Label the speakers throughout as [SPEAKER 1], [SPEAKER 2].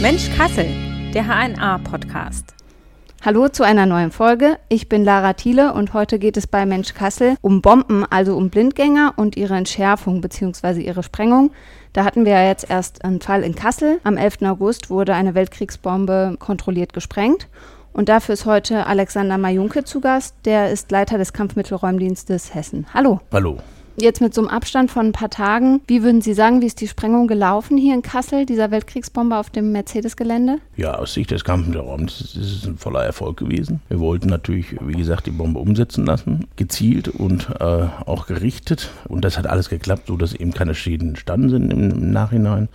[SPEAKER 1] Mensch Kassel, der HNA-Podcast.
[SPEAKER 2] Hallo zu einer neuen Folge. Ich bin Lara Thiele und heute geht es bei Mensch Kassel um Bomben, also um Blindgänger und ihre Entschärfung bzw. ihre Sprengung. Da hatten wir ja jetzt erst einen Fall in Kassel. Am 11. August wurde eine Weltkriegsbombe kontrolliert gesprengt. Und dafür ist heute Alexander Majunke zu Gast. Der ist Leiter des Kampfmittelräumdienstes Hessen. Hallo.
[SPEAKER 3] Hallo.
[SPEAKER 2] Jetzt mit so einem Abstand von ein paar Tagen, wie würden Sie sagen, wie ist die Sprengung gelaufen hier in Kassel, dieser Weltkriegsbombe auf dem Mercedes-Gelände?
[SPEAKER 3] Ja, aus Sicht des Kampfmittelraums ist es ein voller Erfolg gewesen. Wir wollten natürlich, wie gesagt, die Bombe umsetzen lassen, gezielt und äh, auch gerichtet. Und das hat alles geklappt, sodass eben keine Schäden entstanden sind im, im Nachhinein,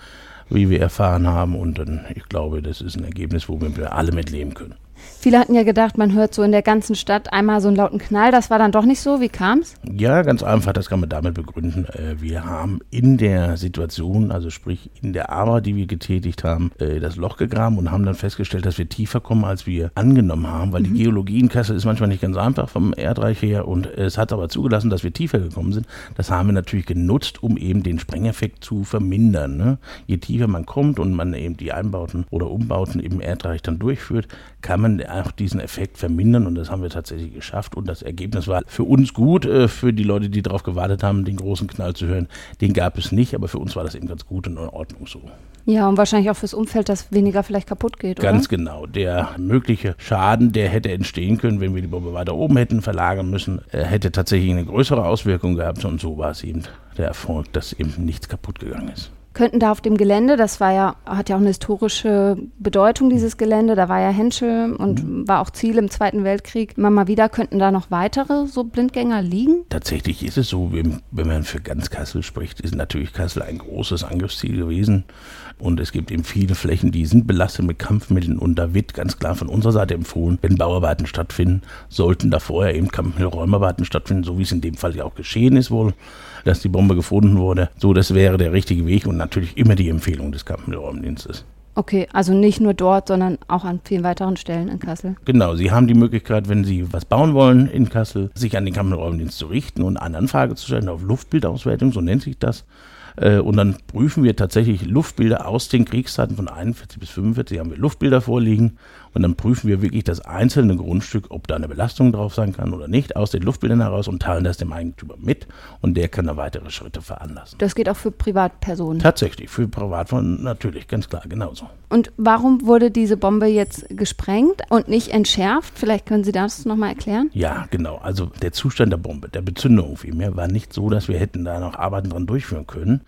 [SPEAKER 3] wie wir erfahren haben. Und dann, ich glaube, das ist ein Ergebnis, wo wir alle mitleben können.
[SPEAKER 2] Viele hatten ja gedacht, man hört so in der ganzen Stadt einmal so einen lauten Knall. Das war dann doch nicht so. Wie kam es?
[SPEAKER 3] Ja, ganz einfach. Das kann man damit begründen. Äh, wir haben in der Situation, also sprich in der Arbeit, die wir getätigt haben, äh, das Loch gegraben und haben dann festgestellt, dass wir tiefer kommen, als wir angenommen haben, weil mhm. die Geologie in Kassel ist manchmal nicht ganz einfach vom Erdreich her und es hat aber zugelassen, dass wir tiefer gekommen sind. Das haben wir natürlich genutzt, um eben den Sprengeffekt zu vermindern. Ne? Je tiefer man kommt und man eben die Einbauten oder Umbauten im Erdreich dann durchführt, kann man auch diesen Effekt vermindern und das haben wir tatsächlich geschafft und das Ergebnis war für uns gut, äh, für die Leute, die darauf gewartet haben, den großen Knall zu hören, den gab es nicht, aber für uns war das eben ganz gut und in Ordnung so.
[SPEAKER 2] Ja, und wahrscheinlich auch fürs Umfeld, dass weniger vielleicht kaputt geht,
[SPEAKER 3] oder? Ganz genau. Der mögliche Schaden, der hätte entstehen können, wenn wir die Bombe weiter oben hätten verlagern müssen, äh, hätte tatsächlich eine größere Auswirkung gehabt und so war es eben der Erfolg, dass eben nichts kaputt gegangen ist
[SPEAKER 2] könnten da auf dem Gelände, das war ja, hat ja auch eine historische Bedeutung, dieses Gelände, da war ja Henschel und mhm. war auch Ziel im Zweiten Weltkrieg. Immer mal wieder könnten da noch weitere so Blindgänger liegen?
[SPEAKER 3] Tatsächlich ist es so, wenn, wenn man für ganz Kassel spricht, ist natürlich Kassel ein großes Angriffsziel gewesen. Und es gibt eben viele Flächen, die sind belastet mit Kampfmitteln. Und da wird ganz klar von unserer Seite empfohlen, wenn Bauarbeiten stattfinden, sollten da vorher eben Kampfmittelräumarbeiten stattfinden, so wie es in dem Fall ja auch geschehen ist wohl dass die Bombe gefunden wurde. So, das wäre der richtige Weg und natürlich immer die Empfehlung des Kampfmittelräumdienstes.
[SPEAKER 2] Okay, also nicht nur dort, sondern auch an vielen weiteren Stellen in Kassel.
[SPEAKER 3] Genau, Sie haben die Möglichkeit, wenn Sie was bauen wollen in Kassel, sich an den Kampfmittelräumdienst zu richten und eine Anfrage zu stellen auf Luftbildauswertung, so nennt sich das. Äh, und dann prüfen wir tatsächlich Luftbilder aus den Kriegszeiten von 41 bis 45, haben wir Luftbilder vorliegen und dann prüfen wir wirklich das einzelne Grundstück, ob da eine Belastung drauf sein kann oder nicht, aus den Luftbildern heraus und teilen das dem Eigentümer mit und der kann da weitere Schritte veranlassen.
[SPEAKER 2] Das geht auch für Privatpersonen?
[SPEAKER 3] Tatsächlich, für Privatpersonen natürlich, ganz klar, genauso.
[SPEAKER 2] Und warum wurde diese Bombe jetzt gesprengt und nicht entschärft? Vielleicht können Sie das nochmal erklären?
[SPEAKER 3] Ja, genau. Also der Zustand der Bombe, der Bezündung vielmehr, war nicht so, dass wir hätten da noch Arbeiten dran durchführen können.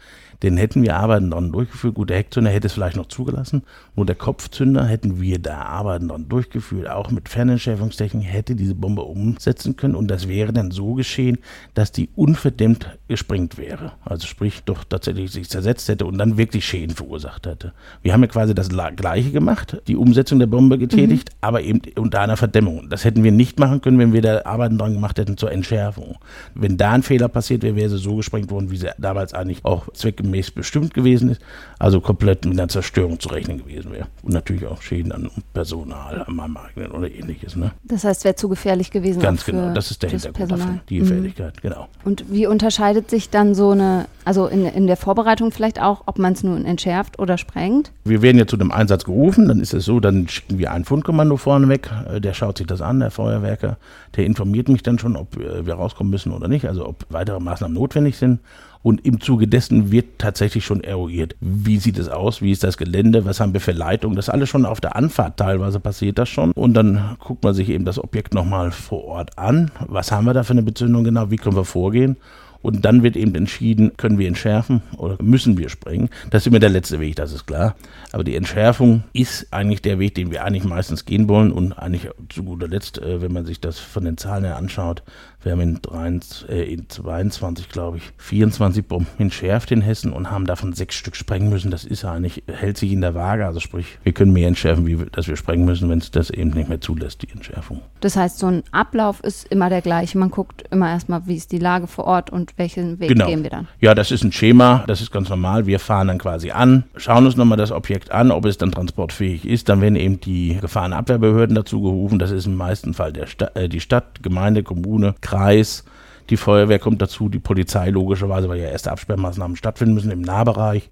[SPEAKER 3] Den hätten wir Arbeiten dran durchgeführt. Gut, der Heckzünder hätte es vielleicht noch zugelassen. Nur der Kopfzünder hätten wir da Arbeiten dran durchgeführt. Auch mit Fernentschärfungstechnik hätte diese Bombe umsetzen können. Und das wäre dann so geschehen, dass die unverdämmt gesprengt wäre. Also sprich, doch tatsächlich sich zersetzt hätte und dann wirklich Schäden verursacht hätte. Wir haben ja quasi das Gleiche gemacht, die Umsetzung der Bombe getätigt, mhm. aber eben unter einer Verdämmung. Das hätten wir nicht machen können, wenn wir da Arbeiten dran gemacht hätten zur Entschärfung. Wenn da ein Fehler passiert wäre, wäre sie so gesprengt worden, wie sie damals eigentlich auch zweckgemäß gemäß bestimmt gewesen ist, also komplett mit einer Zerstörung zu rechnen gewesen wäre. Und natürlich auch Schäden an Personal, an meinem eigenen oder ähnliches. Ne?
[SPEAKER 2] Das heißt, wäre zu gefährlich gewesen.
[SPEAKER 3] Ganz genau, das ist der Hintergrund Personal. davon, die Gefährlichkeit, mhm. genau.
[SPEAKER 2] Und wie unterscheidet sich dann so eine, also in, in der Vorbereitung vielleicht auch, ob man es nun entschärft oder sprengt?
[SPEAKER 3] Wir werden ja zu einem Einsatz gerufen, dann ist es so, dann schicken wir ein Fundkommando vorneweg, äh, der schaut sich das an, der Feuerwerker, der informiert mich dann schon, ob wir rauskommen müssen oder nicht, also ob weitere Maßnahmen notwendig sind. Und im Zuge dessen wird tatsächlich schon eruiert. Wie sieht es aus? Wie ist das Gelände? Was haben wir für Leitungen? Das alles schon auf der Anfahrt teilweise passiert das schon. Und dann guckt man sich eben das Objekt nochmal vor Ort an. Was haben wir da für eine Bezündung genau? Wie können wir vorgehen? Und dann wird eben entschieden, können wir entschärfen oder müssen wir sprengen. Das ist immer der letzte Weg, das ist klar. Aber die Entschärfung ist eigentlich der Weg, den wir eigentlich meistens gehen wollen. Und eigentlich zu guter Letzt, äh, wenn man sich das von den Zahlen her anschaut, wir haben in, 23, äh, in 22, glaube ich, 24 Bomben entschärft in Hessen und haben davon sechs Stück sprengen müssen. Das ist eigentlich, hält sich in der Waage. Also sprich, wir können mehr entschärfen, wie dass wir sprengen müssen, wenn es das eben nicht mehr zulässt, die Entschärfung.
[SPEAKER 2] Das heißt, so ein Ablauf ist immer der gleiche. Man guckt immer erstmal, wie ist die Lage vor Ort und welchen Weg
[SPEAKER 3] genau.
[SPEAKER 2] gehen wir dann.
[SPEAKER 3] Ja, das ist ein Schema, das ist ganz normal. Wir fahren dann quasi an, schauen uns nochmal das Objekt an, ob es dann transportfähig ist. Dann werden eben die Gefahrenabwehrbehörden dazu gerufen. Das ist im meisten Fall der Sta äh, die Stadt, Gemeinde, Kommune, Kreis Kreis, Die Feuerwehr kommt dazu, die Polizei logischerweise, weil ja erste Absperrmaßnahmen stattfinden müssen im Nahbereich.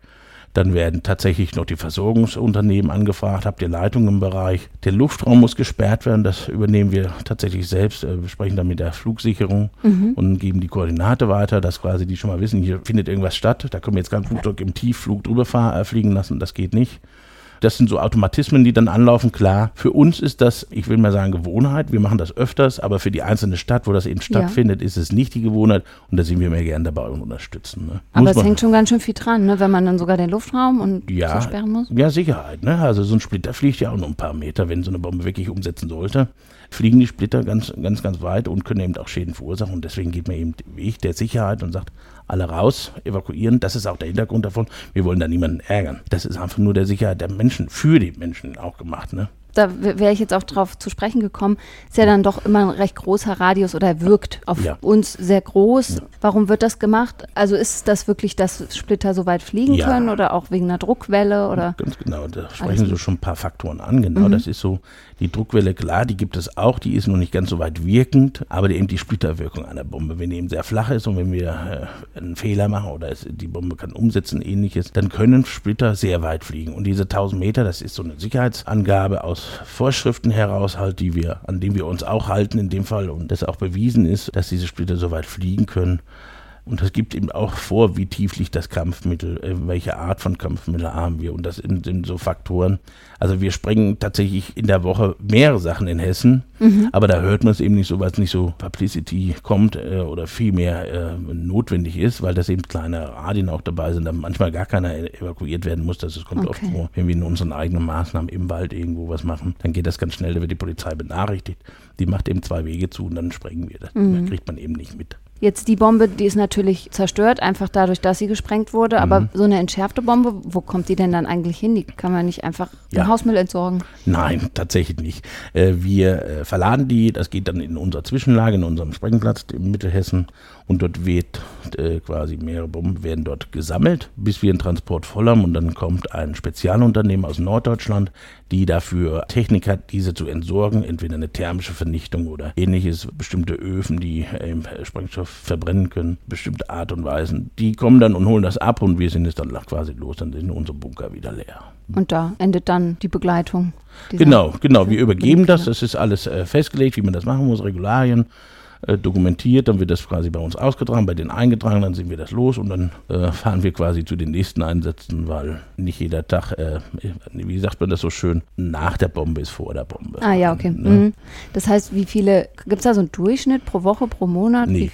[SPEAKER 3] Dann werden tatsächlich noch die Versorgungsunternehmen angefragt. Habt ihr Leitungen im Bereich? Der Luftraum muss gesperrt werden. Das übernehmen wir tatsächlich selbst. Äh, wir sprechen dann mit der Flugsicherung mhm. und geben die Koordinate weiter, dass quasi die schon mal wissen, hier findet irgendwas statt. Da können wir jetzt kein Flugzeug im Tiefflug drüber fahr, äh, fliegen lassen. Das geht nicht. Das sind so Automatismen, die dann anlaufen. Klar, für uns ist das, ich will mal sagen, Gewohnheit. Wir machen das öfters, aber für die einzelne Stadt, wo das eben stattfindet, ja. ist es nicht die Gewohnheit. Und da sind wir mehr gerne dabei und unterstützen. Ne?
[SPEAKER 2] Aber es hängt schon ganz schön viel dran, ne? wenn man dann sogar den Luftraum und
[SPEAKER 3] ja,
[SPEAKER 2] so sperren muss.
[SPEAKER 3] Ja, Sicherheit. Ne? Also so ein Splitter fliegt ja auch nur ein paar Meter, wenn so eine Bombe wirklich umsetzen sollte fliegen die Splitter ganz, ganz, ganz weit und können eben auch Schäden verursachen. Und deswegen geht man eben den Weg der Sicherheit und sagt, alle raus, evakuieren. Das ist auch der Hintergrund davon. Wir wollen da niemanden ärgern. Das ist einfach nur der Sicherheit der Menschen, für die Menschen auch gemacht. Ne?
[SPEAKER 2] da wäre ich jetzt auch drauf zu sprechen gekommen, ist ja dann doch immer ein recht großer Radius oder wirkt auf ja. uns sehr groß. Ja. Warum wird das gemacht? Also ist das wirklich, dass Splitter so weit fliegen ja. können oder auch wegen einer Druckwelle oder?
[SPEAKER 3] Ganz genau, da sprechen Sie schon ein paar Faktoren an. Genau, mhm. das ist so die Druckwelle, klar, die gibt es auch, die ist noch nicht ganz so weit wirkend, aber eben die Splitterwirkung einer Bombe, wenn die eben sehr flach ist und wenn wir äh, einen Fehler machen oder es, die Bombe kann umsetzen, ähnliches, dann können Splitter sehr weit fliegen. Und diese 1000 Meter, das ist so eine Sicherheitsangabe aus Vorschriften heraus, halt, die wir, an denen wir uns auch halten in dem Fall und das auch bewiesen ist, dass diese Splitter so weit fliegen können. Und das gibt eben auch vor, wie tief liegt das Kampfmittel, äh, welche Art von Kampfmittel haben wir. Und das sind, so Faktoren. Also wir sprengen tatsächlich in der Woche mehrere Sachen in Hessen, mhm. aber da hört man es eben nicht so, weil es nicht so Publicity kommt äh, oder viel mehr äh, notwendig ist, weil das eben kleine Radien auch dabei sind, da manchmal gar keiner evakuiert werden muss. Das kommt okay. oft vor, wenn wir in unseren eigenen Maßnahmen im Wald irgendwo was machen, dann geht das ganz schnell, da wird die Polizei benachrichtigt. Die macht eben zwei Wege zu und dann sprengen wir das. Mhm. Da kriegt man eben nicht mit.
[SPEAKER 2] Jetzt die Bombe, die ist natürlich zerstört, einfach dadurch, dass sie gesprengt wurde. Aber mhm. so eine entschärfte Bombe, wo kommt die denn dann eigentlich hin? Die kann man nicht einfach ja. Hausmüll entsorgen.
[SPEAKER 3] Nein, tatsächlich nicht. Äh, wir äh, verladen die, das geht dann in unserer Zwischenlage, in unserem Sprengplatz in Mittelhessen. Und dort wird äh, quasi mehrere Bomben werden dort gesammelt, bis wir einen Transport voll haben. Und dann kommt ein Spezialunternehmen aus Norddeutschland, die dafür Technik hat, diese zu entsorgen, entweder eine thermische Vernichtung oder ähnliches, bestimmte Öfen, die äh, Sprengstoff verbrennen können, bestimmte Art und Weisen. Die kommen dann und holen das ab und wir sind es dann quasi los, dann sind unsere Bunker wieder leer.
[SPEAKER 2] Und da endet dann die Begleitung.
[SPEAKER 3] Genau, genau. Wir übergeben das. Das ist alles äh, festgelegt, wie man das machen muss, Regularien äh, dokumentiert, dann wird das quasi bei uns ausgetragen, bei den eingetragen, dann sind wir das los und dann äh, fahren wir quasi zu den nächsten Einsätzen, weil nicht jeder Tag, äh, wie sagt man das so schön, nach der Bombe ist vor der Bombe.
[SPEAKER 2] Ah ja, okay. Ne? Mhm. Das heißt, wie viele, gibt es da so einen Durchschnitt pro Woche, pro Monat?
[SPEAKER 3] Nee.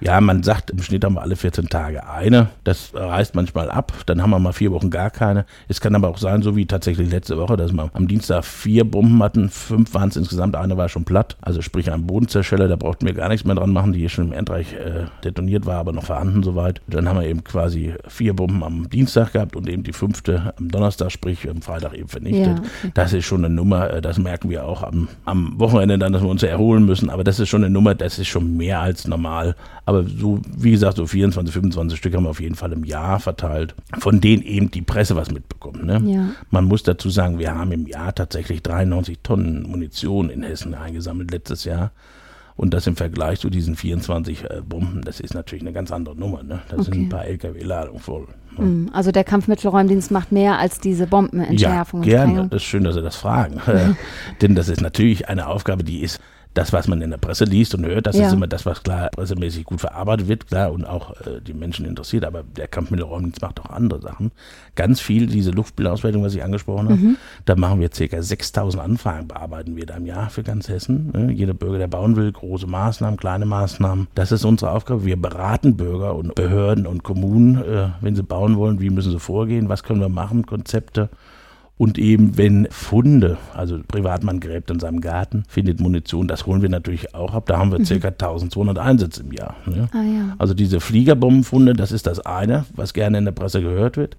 [SPEAKER 3] Ja, man sagt, im Schnitt haben wir alle 14 Tage eine. Das reißt manchmal ab, dann haben wir mal vier Wochen gar keine. Es kann aber auch sein, so wie tatsächlich letzte Woche, dass wir am Dienstag vier Bomben hatten, fünf waren es insgesamt, eine war schon platt, also sprich ein Bodenzerscheller, da brauchten wir gar nichts mehr dran machen, die schon im Erdreich äh, detoniert war, aber noch vorhanden soweit. Dann haben wir eben quasi vier Bomben am Dienstag gehabt und eben die fünfte am Donnerstag, sprich am Freitag eben vernichtet. Ja, okay. Das ist schon eine Nummer, äh, das merken wir auch am, am Wochenende dann, dass wir uns erholen müssen, aber das ist schon eine Nummer, das ist schon mehr als normal. Aber so, wie gesagt, so 24, 25 Stück haben wir auf jeden Fall im Jahr verteilt, von denen eben die Presse was mitbekommt. Ne? Ja. Man muss dazu sagen, wir haben im Jahr tatsächlich 93 Tonnen Munition in Hessen eingesammelt letztes Jahr. Und das im Vergleich zu diesen 24 äh, Bomben, das ist natürlich eine ganz andere Nummer. Ne? Das okay. sind ein paar LKW-Ladungen voll.
[SPEAKER 2] Ne? Mhm. Also der Kampfmittelräumdienst macht mehr als diese Bombenentschärfung.
[SPEAKER 3] Ja, gerne. Das ist schön, dass Sie das fragen. Denn das ist natürlich eine Aufgabe, die ist das, was man in der Presse liest und hört, das ja. ist immer das, was klar pressemäßig gut verarbeitet wird, klar, und auch äh, die Menschen interessiert. Aber der Kampfmittelräumdienst macht auch andere Sachen. Ganz viel, diese Luftbildauswertung, was ich angesprochen habe, mhm. da machen wir ca. 6000 Anfragen, bearbeiten wir da im Jahr für ganz Hessen. Ne? Jeder Bürger, der bauen will, große Maßnahmen, kleine Maßnahmen. Das ist unsere Aufgabe. Wir beraten Bürger und Behörden und Kommunen, äh, wenn sie bauen wollen, wie müssen sie vorgehen, was können wir machen, Konzepte. Und eben, wenn Funde, also Privatmann gräbt in seinem Garten, findet Munition, das holen wir natürlich auch ab. Da haben wir mhm. ca. 1200 Einsätze im Jahr. Ne? Ah, ja. Also diese Fliegerbombenfunde, das ist das eine, was gerne in der Presse gehört wird.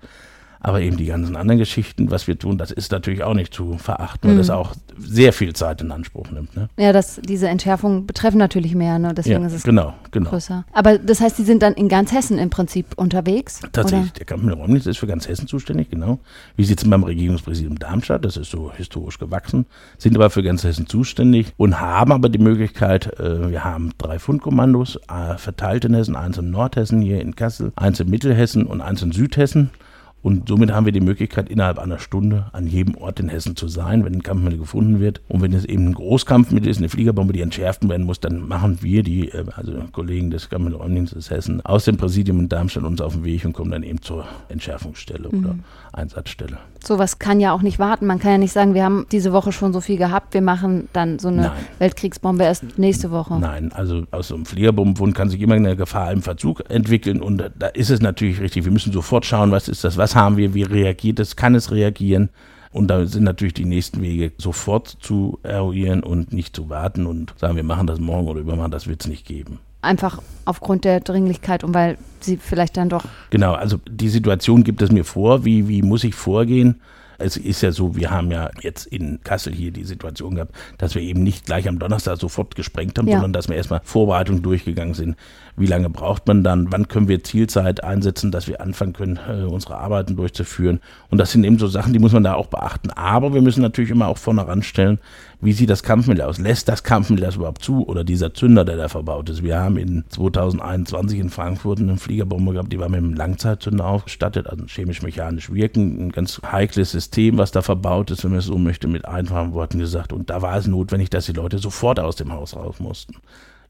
[SPEAKER 3] Aber eben die ganzen anderen Geschichten, was wir tun, das ist natürlich auch nicht zu verachten, weil
[SPEAKER 2] Mhm.
[SPEAKER 3] das auch sehr viel Zeit in Anspruch nimmt. Ne?
[SPEAKER 2] Ja, das, diese Entschärfungen betreffen natürlich mehr, ne? deswegen
[SPEAKER 3] ja,
[SPEAKER 2] ist es
[SPEAKER 3] genau, genau.
[SPEAKER 2] größer. Aber das heißt, Sie sind dann in ganz Hessen im Prinzip unterwegs?
[SPEAKER 3] Tatsächlich, der Kampf mit Räumnitz ist für ganz Hessen zuständig, genau. Wir sitzen beim Regierungspräsidium Darmstadt, das ist so historisch gewachsen, sind aber für ganz Hessen zuständig und haben aber die Möglichkeit, äh, wir haben drei Fundkommandos äh, verteilt in Hessen, eins in Nordhessen, hier in Kassel, eins in Mittelhessen und eins in Südhessen. Und somit haben wir die Möglichkeit, innerhalb einer Stunde an jedem Ort in Hessen zu sein, wenn ein Kampfmittel gefunden wird. Und wenn es eben ein Großkampfmittel ist, eine Fliegerbombe, die entschärft werden muss, dann machen wir, die, äh, also Kollegen des Kampfmittelräumdienstes Hessen, aus dem Präsidium in Darmstadt uns auf den Weg und kommen dann eben zur Entschärfungsstelle oder Einsatzstelle.
[SPEAKER 2] Sowas kann ja auch nicht warten. Man kann ja nicht sagen, wir haben diese Woche schon so viel gehabt, wir machen dann so eine
[SPEAKER 3] Nein.
[SPEAKER 2] Weltkriegsbombe erst nächste Woche.
[SPEAKER 3] Nein, also aus so einem Fliegerbombenfund kann sich immer eine Gefahr im Verzug entwickeln und da ist es natürlich richtig, wir müssen sofort schauen, was ist das, was haben wir, wie reagiert es, kann es reagieren und da sind natürlich die nächsten Wege sofort zu eruieren und nicht zu warten und sagen, wir machen das morgen oder übermorgen, das wird es nicht geben.
[SPEAKER 2] Einfach aufgrund der Dringlichkeit und weil sie vielleicht dann doch.
[SPEAKER 3] Genau, also die Situation gibt es mir vor, wie, wie muss ich vorgehen? Es ist ja so, wir haben ja jetzt in Kassel hier die Situation gehabt, dass wir eben nicht gleich am Donnerstag sofort gesprengt haben,
[SPEAKER 2] Ja.
[SPEAKER 3] sondern dass wir erstmal Vorbereitungen durchgegangen sind. Wie lange braucht man dann? Wann können wir Zielzeit einsetzen, dass wir anfangen können, äh, unsere Arbeiten durchzuführen? Und das sind eben so Sachen, die muss man da auch beachten. Aber wir müssen natürlich immer auch vorne ranstellen, wie sieht das Kampfmittel aus? Lässt das Kampfmittel das überhaupt zu? Oder dieser Zünder, der da verbaut ist? Wir haben in 2021 in Frankfurt eine Fliegerbombe gehabt, die war mit einem Langzeitzünder ausgestattet, also chemisch-mechanisch wirken, ein ganz heikles System, was da verbaut ist, wenn man es so möchte, mit einfachen Worten gesagt. Und da war es notwendig, dass die Leute sofort aus dem Haus raus mussten.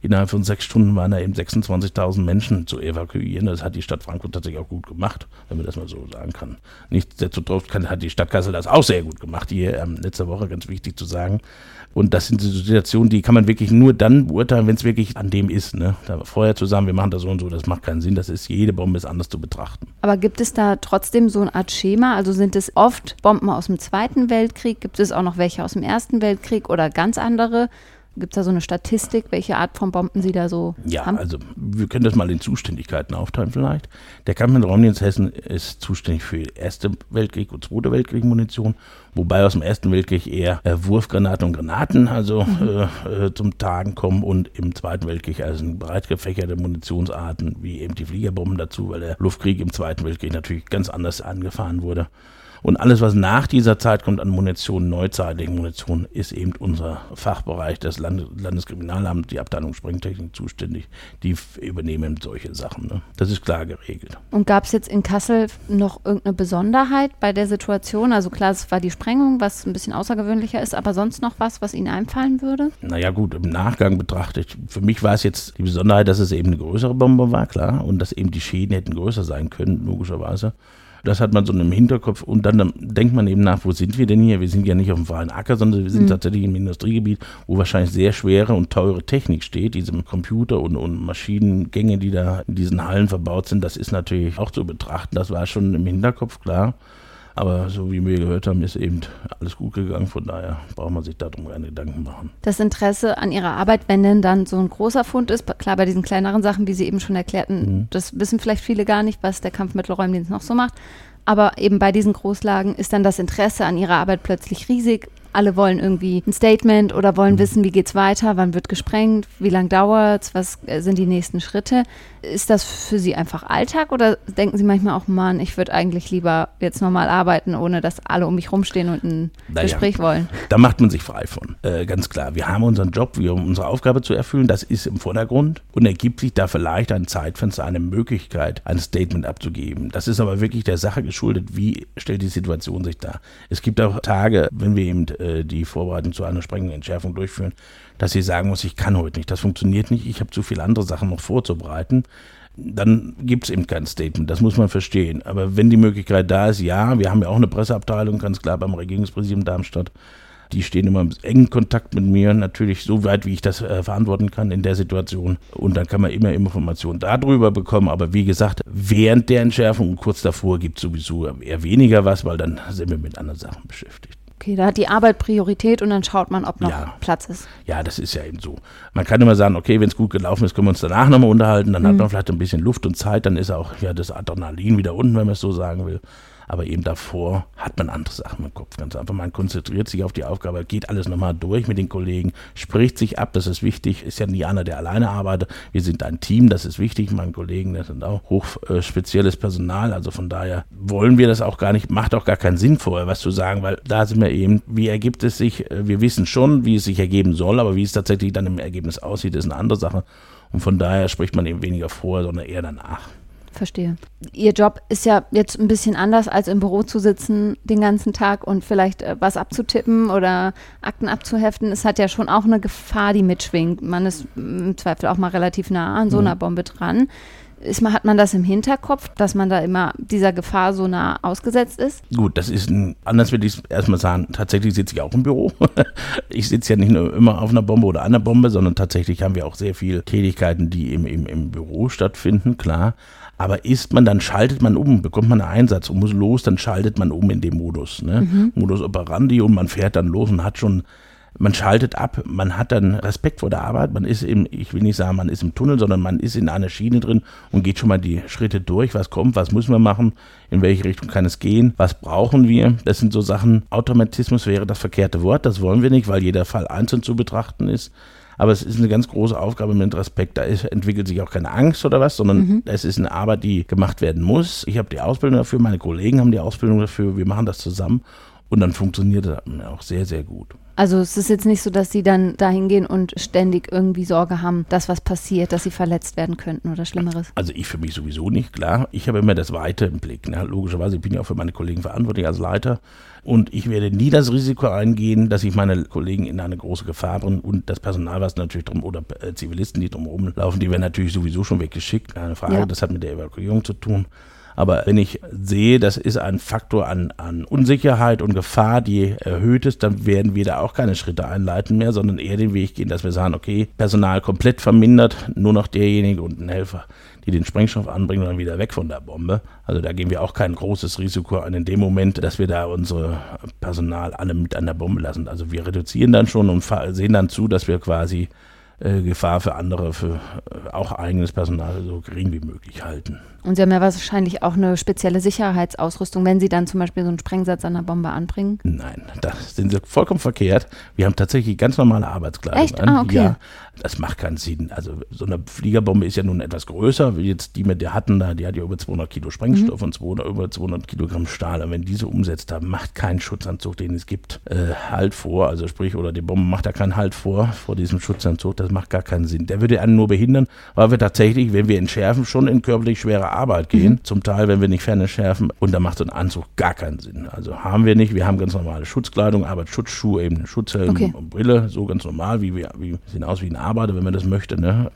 [SPEAKER 3] Innerhalb von sechs Stunden waren da eben 26.000 Menschen zu evakuieren. Das hat die Stadt Frankfurt tatsächlich auch gut gemacht, wenn man das mal so sagen kann. Nichtsdestotrotz kann, hat die Stadt Kassel das auch sehr gut gemacht, hier ähm, letzte Woche, ganz wichtig zu sagen. Und das sind Situationen, die kann man wirklich nur dann beurteilen, wenn es wirklich an dem ist. Ne? Da vorher zu sagen, wir machen das so und so, das macht keinen Sinn. Das ist, jede Bombe ist anders zu betrachten.
[SPEAKER 2] Aber gibt es da trotzdem so eine Art Schema? Also sind es oft Bomben aus dem Zweiten Weltkrieg? Gibt es auch noch welche aus dem Ersten Weltkrieg oder ganz andere? Gibt es da so eine Statistik, welche Art von Bomben Sie da so
[SPEAKER 3] Ja,
[SPEAKER 2] haben?
[SPEAKER 3] also wir können das mal in Zuständigkeiten aufteilen vielleicht. Der Kampfmittelräumdienst Hessen ist zuständig für Erste Weltkrieg und Zweite Weltkrieg Munition, wobei aus dem Ersten Weltkrieg eher äh, Wurfgranaten und Granaten also äh, äh, zum Tagen kommen und im Zweiten Weltkrieg also breit gefächerte Munitionsarten wie eben die Fliegerbomben dazu, weil der Luftkrieg im Zweiten Weltkrieg natürlich ganz anders angefahren wurde. Und alles, was nach dieser Zeit kommt an Munition, neuzeitlichen Munition, ist eben unser Fachbereich, das Land Landeskriminalamt, die Abteilung Sprengtechnik zuständig. Die übernehmen solche Sachen. Ne? Das ist klar geregelt.
[SPEAKER 2] Und gab es jetzt in Kassel noch irgendeine Besonderheit bei der Situation? Also klar, es war die Sprengung, was ein bisschen außergewöhnlicher ist, aber sonst noch was, was Ihnen einfallen würde?
[SPEAKER 3] Naja gut, im Nachgang betrachtet, für mich war es jetzt die Besonderheit, dass es eben eine größere Bombe war, klar, und dass eben die Schäden hätten größer sein können, logischerweise. Das hat man so im Hinterkopf und dann ähm, denkt man eben nach, wo sind wir denn hier? Wir sind ja nicht auf dem freien Acker, sondern wir sind tatsächlich im Industriegebiet, wo wahrscheinlich sehr schwere und teure Technik steht. Diese Computer und, und Maschinengänge, die da in diesen Hallen verbaut sind, das ist natürlich auch zu betrachten. Das war schon im Hinterkopf, klar. Aber so wie wir gehört haben, ist eben alles gut gegangen. Von daher braucht man sich darum keine Gedanken machen.
[SPEAKER 2] Das Interesse an Ihrer Arbeit, wenn denn dann so ein großer Fund ist, klar bei diesen kleineren Sachen, wie Sie eben schon erklärten, das wissen vielleicht viele gar nicht, was der Kampfmittelräumdienst noch so macht. Aber eben bei diesen Großlagen ist dann das Interesse an Ihrer Arbeit plötzlich riesig. Alle wollen irgendwie ein Statement oder wollen wissen, wie geht's weiter, wann wird gesprengt, wie lang dauert's, was äh, sind die nächsten Schritte. Ist das für Sie einfach Alltag oder denken Sie manchmal auch, Mann, ich würde eigentlich lieber jetzt normal arbeiten, ohne dass alle um mich rumstehen und ein
[SPEAKER 3] Naja.
[SPEAKER 2] Gespräch wollen?
[SPEAKER 3] Da macht man sich frei von. Äh, ganz klar. Wir haben unseren Job, wir haben unsere Aufgabe zu erfüllen. Das ist im Vordergrund. Und ergibt sich da vielleicht ein Zeitfenster, eine Möglichkeit, ein Statement abzugeben. Das ist aber wirklich der Sache geschuldet, wie stellt die Situation sich dar. Es gibt auch Tage, wenn wir eben äh, die Vorbereitung zu einer Sprengung, Entschärfung durchführen, dass sie sagen muss, ich kann heute nicht, das funktioniert nicht, ich habe zu viele andere Sachen noch vorzubereiten dann gibt es eben kein Statement. Das muss man verstehen. Aber wenn die Möglichkeit da ist, ja, wir haben ja auch eine Presseabteilung, ganz klar beim Regierungspräsidium Darmstadt. Die stehen immer im engen Kontakt mit mir, natürlich so weit, wie ich das äh, verantworten kann in der Situation. Und dann kann man immer Informationen darüber bekommen. Aber wie gesagt, während der Entschärfung und kurz davor gibt es sowieso eher weniger was, weil dann sind wir mit anderen Sachen beschäftigt.
[SPEAKER 2] Okay, da hat die Arbeit Priorität und dann schaut man, ob noch
[SPEAKER 3] Ja.
[SPEAKER 2] Platz ist.
[SPEAKER 3] Ja, das ist ja eben so. Man kann immer sagen, okay, wenn es gut gelaufen ist, können wir uns danach nochmal unterhalten. Dann hat man vielleicht ein bisschen Luft und Zeit. Dann ist auch ja das Adrenalin wieder unten, wenn man es so sagen will. Aber eben davor hat man andere Sachen im Kopf. Ganz einfach, man konzentriert sich auf die Aufgabe, geht alles nochmal durch mit den Kollegen, spricht sich ab, das ist wichtig, ist ja nie einer, der alleine arbeitet. Wir sind ein Team, das ist wichtig. Meine Kollegen, das sind auch hochspezielles Personal, also von daher wollen wir das auch gar nicht, macht auch gar keinen Sinn vorher, was zu sagen, weil da sind wir eben, wie ergibt es sich, wir wissen schon, wie es sich ergeben soll, aber wie es tatsächlich dann im Ergebnis aussieht, ist eine andere Sache. Und von daher spricht man eben weniger vorher, sondern eher danach.
[SPEAKER 2] Verstehe. Ihr Job ist ja jetzt ein bisschen anders, als im Büro zu sitzen den ganzen Tag und vielleicht äh, was abzutippen oder Akten abzuheften. Es hat ja schon auch eine Gefahr, die mitschwingt. Man ist im Zweifel auch mal relativ nah an so einer mhm. Bombe dran. Ist, hat man das im Hinterkopf, dass man da immer dieser Gefahr so nah ausgesetzt ist?
[SPEAKER 3] Gut, das ist ein, anders würde ich erstmal sagen, tatsächlich sitze ich auch im Büro. ich sitze ja nicht nur immer auf einer Bombe oder an einer Bombe, sondern tatsächlich haben wir auch sehr viele Tätigkeiten, die im, im, im Büro stattfinden, klar. Aber ist man, dann schaltet man um, bekommt man einen Einsatz und muss los, dann schaltet man um in dem Modus, ne? Mhm. Modus operandi und man fährt dann los und hat schon, man schaltet ab, man hat dann Respekt vor der Arbeit, man ist im, ich will nicht sagen, man ist im Tunnel, sondern man ist in einer Schiene drin und geht schon mal die Schritte durch, was kommt, was müssen wir machen, in welche Richtung kann es gehen, was brauchen wir. Das sind so Sachen, Automatismus wäre das verkehrte Wort, das wollen wir nicht, weil jeder Fall einzeln zu betrachten ist. Aber es ist eine ganz große Aufgabe mit Respekt. Da ist, entwickelt sich auch keine Angst oder was, sondern mhm. es ist eine Arbeit, die gemacht werden muss. Ich habe die Ausbildung dafür, meine Kollegen haben die Ausbildung dafür. Wir machen das zusammen und dann funktioniert das auch sehr, sehr gut.
[SPEAKER 2] Also es ist jetzt nicht so, dass sie dann dahin gehen und ständig irgendwie Sorge haben, dass was passiert, dass sie verletzt werden könnten oder Schlimmeres.
[SPEAKER 3] Also ich für mich sowieso nicht, klar. Ich habe immer das Weite im Blick. Ne? Logischerweise, ich bin ja auch für meine Kollegen verantwortlich als Leiter. Und ich werde nie das Risiko eingehen, dass ich meine Kollegen in eine große Gefahr bringe und das Personal, was natürlich drum oder äh, Zivilisten, die drumherum laufen, die werden natürlich sowieso schon weggeschickt. Keine Frage, ja. das hat mit der Evakuierung zu tun. Aber wenn ich sehe, das ist ein Faktor an, an Unsicherheit und Gefahr, die erhöht ist, dann werden wir da auch keine Schritte einleiten mehr, sondern eher den Weg gehen, dass wir sagen, okay, Personal komplett vermindert, nur noch derjenige und ein Helfer, die den Sprengstoff anbringen und dann wieder weg von der Bombe. Also da gehen wir auch kein großes Risiko an in dem Moment, dass wir da unsere Personal alle mit an der Bombe lassen. Also wir reduzieren dann schon und sehen dann zu, dass wir quasi äh, Gefahr für andere, für äh, auch eigenes Personal so gering wie möglich halten.
[SPEAKER 2] Und Sie haben ja wahrscheinlich auch eine spezielle Sicherheitsausrüstung, wenn Sie dann zum Beispiel so einen Sprengsatz an der Bombe anbringen?
[SPEAKER 3] Nein, das sind Sie vollkommen verkehrt. Wir haben tatsächlich ganz normale Arbeitskleidung
[SPEAKER 2] Echt? an. Ah, okay. Ja,
[SPEAKER 3] das macht keinen Sinn. Also so eine Fliegerbombe ist ja nun etwas größer, wie jetzt die mit der hatten da, die hat ja über 200 Kilo Sprengstoff mhm. und 200, über 200 Kilogramm Stahl. Und wenn diese umsetzt, da macht kein Schutzanzug, den es gibt, äh, Halt vor. Also sprich, oder die Bombe macht da keinen Halt vor, vor diesem Schutzanzug. Das macht gar keinen Sinn. Der würde einen nur behindern, weil wir tatsächlich, wenn wir entschärfen, schon in körperlich schwere Arbeit gehen. Mhm. Zum Teil, wenn wir nicht Ferne schärfen. Und da macht so ein Anzug gar keinen Sinn. Also haben wir nicht. Wir haben ganz normale Schutzkleidung, Arbeitsschutzschuhe, eben Schutzhelm okay. und Brille, so ganz normal, wie wir, wie sehen aus wie ein Arbeiter, wenn man das möchte. Ne?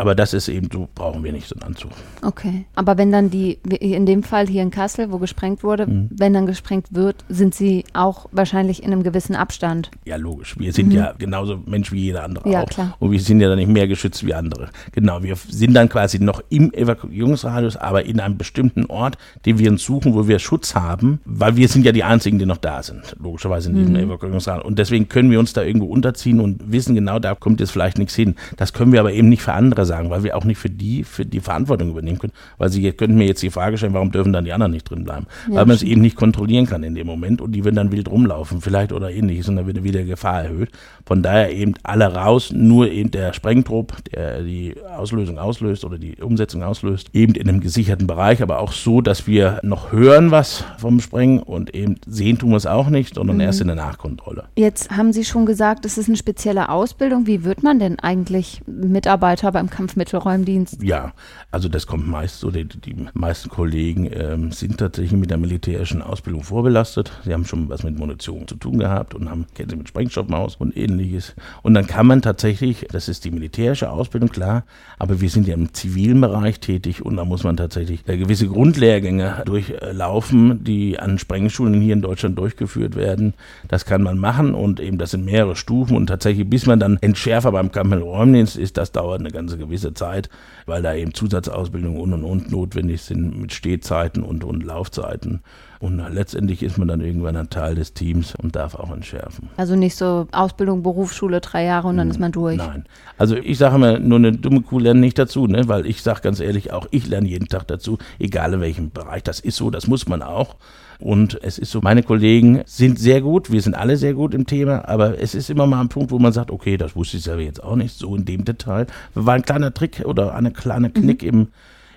[SPEAKER 3] Aber das ist eben so, brauchen wir nicht so einen Anzug.
[SPEAKER 2] Okay. Aber wenn dann die, in dem Fall hier in Kassel, wo gesprengt wurde, mhm. wenn dann gesprengt wird, sind Sie auch wahrscheinlich in einem gewissen Abstand.
[SPEAKER 3] Ja, logisch. Wir sind mhm. ja genauso Mensch wie jeder andere
[SPEAKER 2] ja,
[SPEAKER 3] auch.
[SPEAKER 2] Klar.
[SPEAKER 3] Und wir sind ja dann nicht mehr geschützt wie andere. Genau, wir sind dann quasi noch im Evakuierungsradius, aber in einem bestimmten Ort, den wir uns suchen, wo wir Schutz haben, weil wir sind ja die Einzigen, die noch da sind, logischerweise in diesem mhm. Evakuierungsradius. Und deswegen können wir uns da irgendwo unterziehen und wissen genau, da kommt jetzt vielleicht nichts hin. Das können wir aber eben nicht für andere sagen, weil wir auch nicht für die, für die Verantwortung übernehmen können. Weil sie könnten mir jetzt die Frage stellen, warum dürfen dann die anderen nicht drin bleiben? Ja, weil man es eben nicht kontrollieren kann in dem Moment und die würden dann wild rumlaufen, vielleicht oder ähnliches und dann wird wieder Gefahr erhöht. Von daher eben alle raus, nur eben der Sprengtrupp, der die Auslösung auslöst oder die Umsetzung auslöst, eben in einem gesicherten Bereich, aber auch so, dass wir noch hören was vom Sprengen und eben sehen tun wir es auch nicht, sondern mhm. erst in der Nachkontrolle.
[SPEAKER 2] Jetzt haben Sie schon gesagt, es ist eine spezielle Ausbildung. Wie wird man denn eigentlich Mitarbeiter beim Kampfmittelräumdienst?
[SPEAKER 3] Ja, also das kommt meist so, die, die meisten Kollegen ähm, sind tatsächlich mit der militärischen Ausbildung vorbelastet. Sie haben schon was mit Munition zu tun gehabt und haben kennen sie mit Sprengstoffen aus und ähnliches. Und dann kann man tatsächlich, das ist die militärische Ausbildung, klar, aber wir sind ja im zivilen Bereich tätig und da muss man tatsächlich gewisse Grundlehrgänge durchlaufen, die an Sprengschulen hier in Deutschland durchgeführt werden. Das kann man machen und eben das sind mehrere Stufen und tatsächlich, bis man dann Entschärfer beim Kampfmittelräumdienst ist, das dauert eine ganze gewisse Zeit, weil da eben Zusatzausbildung und und und notwendig sind mit Stehzeiten und, und Laufzeiten. Und letztendlich ist man dann irgendwann ein Teil des Teams und darf auch entschärfen.
[SPEAKER 2] Also nicht so Ausbildung, Berufsschule, drei Jahre und dann hm, ist man durch.
[SPEAKER 3] Nein. Also ich sage immer, nur eine dumme Kuh lernt nicht dazu, ne? weil ich sage ganz ehrlich, auch ich lerne jeden Tag dazu, egal in welchem Bereich. Das ist so, das muss man auch. Und es ist so, meine Kollegen sind sehr gut, wir sind alle sehr gut im Thema, aber es ist immer mal ein Punkt, wo man sagt, okay, das wusste ich selber jetzt auch nicht, so in dem Detail. War ein kleiner Trick oder eine kleine Knick mhm. im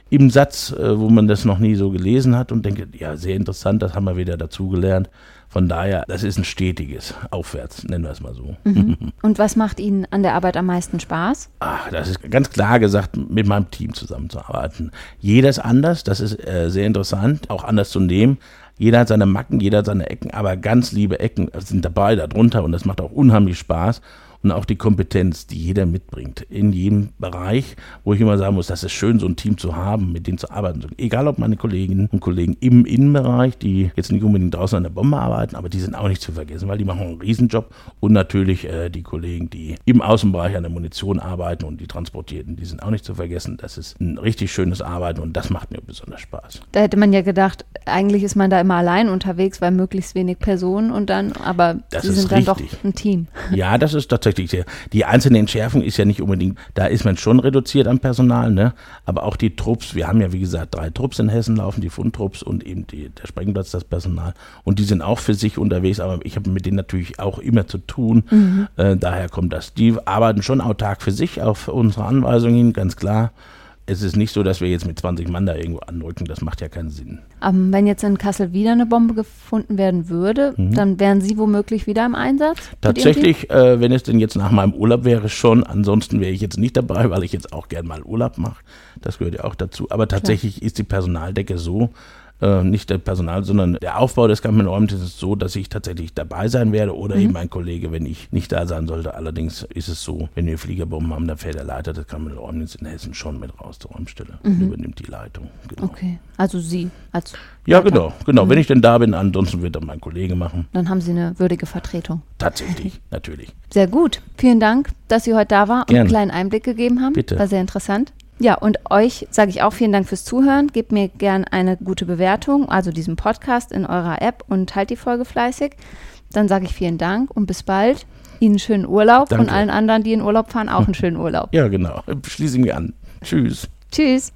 [SPEAKER 3] im Satz, äh, wo man das noch nie so gelesen hat und denke, ja, sehr interessant, das haben wir wieder dazugelernt. Von daher, das ist ein stetiges Aufwärts, nennen wir es mal so.
[SPEAKER 2] Mhm. Und was macht Ihnen an der Arbeit am meisten Spaß?
[SPEAKER 3] Ach, das ist ganz klar gesagt, mit meinem Team zusammenzuarbeiten. Jeder ist anders, das ist äh, sehr interessant, auch anders zu nehmen. Jeder hat seine Macken, jeder hat seine Ecken, aber ganz liebe Ecken sind dabei, darunter und das macht auch unheimlich Spaß und auch die Kompetenz, die jeder mitbringt in jedem Bereich, wo ich immer sagen muss, das ist schön, so ein Team zu haben, mit denen zu arbeiten. Egal ob meine Kolleginnen und Kollegen im Innenbereich, die jetzt nicht unbedingt draußen an der Bombe arbeiten, aber die sind auch nicht zu vergessen, weil die machen einen Riesenjob und natürlich äh, die Kollegen, die im Außenbereich an der Munition arbeiten und die transportierten, die sind auch nicht zu vergessen. Das ist ein richtig schönes Arbeiten und das macht mir besonders Spaß.
[SPEAKER 2] Da hätte man ja gedacht, eigentlich ist man da immer allein unterwegs, weil möglichst wenig Personen und dann, aber
[SPEAKER 3] das
[SPEAKER 2] sie sind
[SPEAKER 3] richtig.
[SPEAKER 2] dann doch ein Team.
[SPEAKER 3] Ja, das ist tatsächlich wirklich Die einzelne Entschärfung ist ja nicht unbedingt, da ist man schon reduziert am Personal, ne? aber auch die Trupps, wir haben ja wie gesagt drei Trupps in Hessen laufen, die Fundtrupps und eben die, der Sprengplatz, das Personal und die sind auch für sich unterwegs, aber ich habe mit denen natürlich auch immer zu tun, mhm. äh, daher kommt das. Die arbeiten schon autark für sich auf unsere Anweisungen hin, ganz klar es ist nicht so, dass wir jetzt mit 20 Mann da irgendwo anrücken. Das macht ja keinen Sinn.
[SPEAKER 2] Aber ähm, wenn jetzt in Kassel wieder eine Bombe gefunden werden würde, mhm. dann wären Sie womöglich wieder im Einsatz?
[SPEAKER 3] Tatsächlich, äh, wenn es denn jetzt nach meinem Urlaub wäre, schon. Ansonsten wäre ich jetzt nicht dabei, weil ich jetzt auch gern mal Urlaub mache. Das gehört ja auch dazu. Aber tatsächlich Klar. ist die Personaldecke so, äh, nicht der Personal, sondern der Aufbau des Kampfmann-Räumens ist so, dass ich tatsächlich dabei sein werde oder mhm. eben mein Kollege, wenn ich nicht da sein sollte. Allerdings ist es so, wenn wir Fliegerbomben haben, dann fährt der Leiter des Kampfmann-Räumens in Hessen schon mit raus zur Räumstelle mhm. und übernimmt die Leitung.
[SPEAKER 2] Genau. Okay, also Sie als
[SPEAKER 3] Ja, Leiter. genau, genau. Mhm. Wenn ich denn da bin, ansonsten wird dann mein Kollege machen.
[SPEAKER 2] Dann haben Sie eine würdige Vertretung.
[SPEAKER 3] Tatsächlich, natürlich.
[SPEAKER 2] Sehr gut. Vielen Dank, dass Sie heute da waren und einen kleinen Einblick gegeben haben.
[SPEAKER 3] Bitte.
[SPEAKER 2] War sehr interessant. Ja, und euch sage ich auch vielen Dank fürs Zuhören. Gebt mir gern eine gute Bewertung, also diesem Podcast in eurer App und teilt die Folge fleißig. Dann sage ich vielen Dank und bis bald. Ihnen einen schönen Urlaub Danke. und allen anderen, die in Urlaub fahren, auch einen schönen Urlaub.
[SPEAKER 3] Ja, genau. Schließe mich an. Tschüss.
[SPEAKER 2] Tschüss.